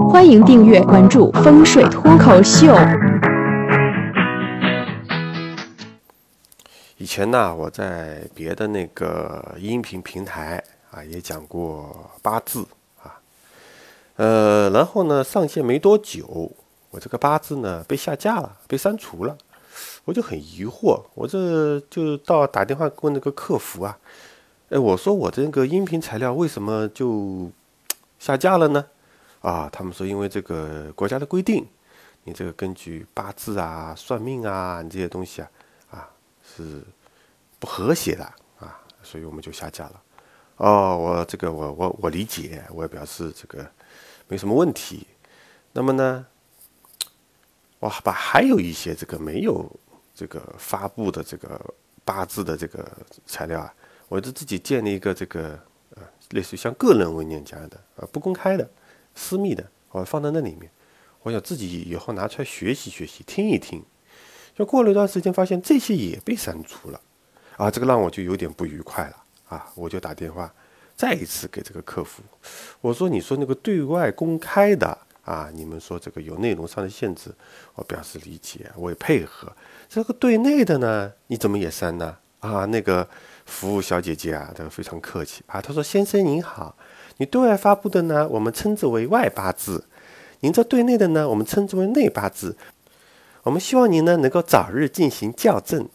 欢迎订阅关注风水脱口秀。以前呢，我在别的那个音频平台啊，也讲过八字啊，呃，然后呢，上线没多久，我这个八字呢被下架了，被删除了，我就很疑惑，我这就到打电话问那个客服啊，哎，我说我这个音频材料为什么就下架了呢？啊，他们说因为这个国家的规定，你这个根据八字啊、算命啊，你这些东西啊。啊是不和谐的啊，所以我们就下架了。哦，我这个我我我理解，我也表示这个没什么问题。那么呢，我把还有一些这个没有这个发布的这个八字的这个材料啊，我就自己建立一个这个呃，类似于像个人文件夹的啊，不公开的、私密的，我放在那里面。我想自己以后拿出来学习学习，听一听。就过了一段时间，发现这些也被删除了，啊，这个让我就有点不愉快了啊！我就打电话再一次给这个客服，我说：“你说那个对外公开的啊，你们说这个有内容上的限制，我表示理解，我也配合。这个对内的呢，你怎么也删呢？啊，那个服务小姐姐啊，她非常客气啊，她说：先生您好，你对外发布的呢，我们称之为外八字；您这对内的呢，我们称之为内八字。”我们希望您呢能够早日进行校正。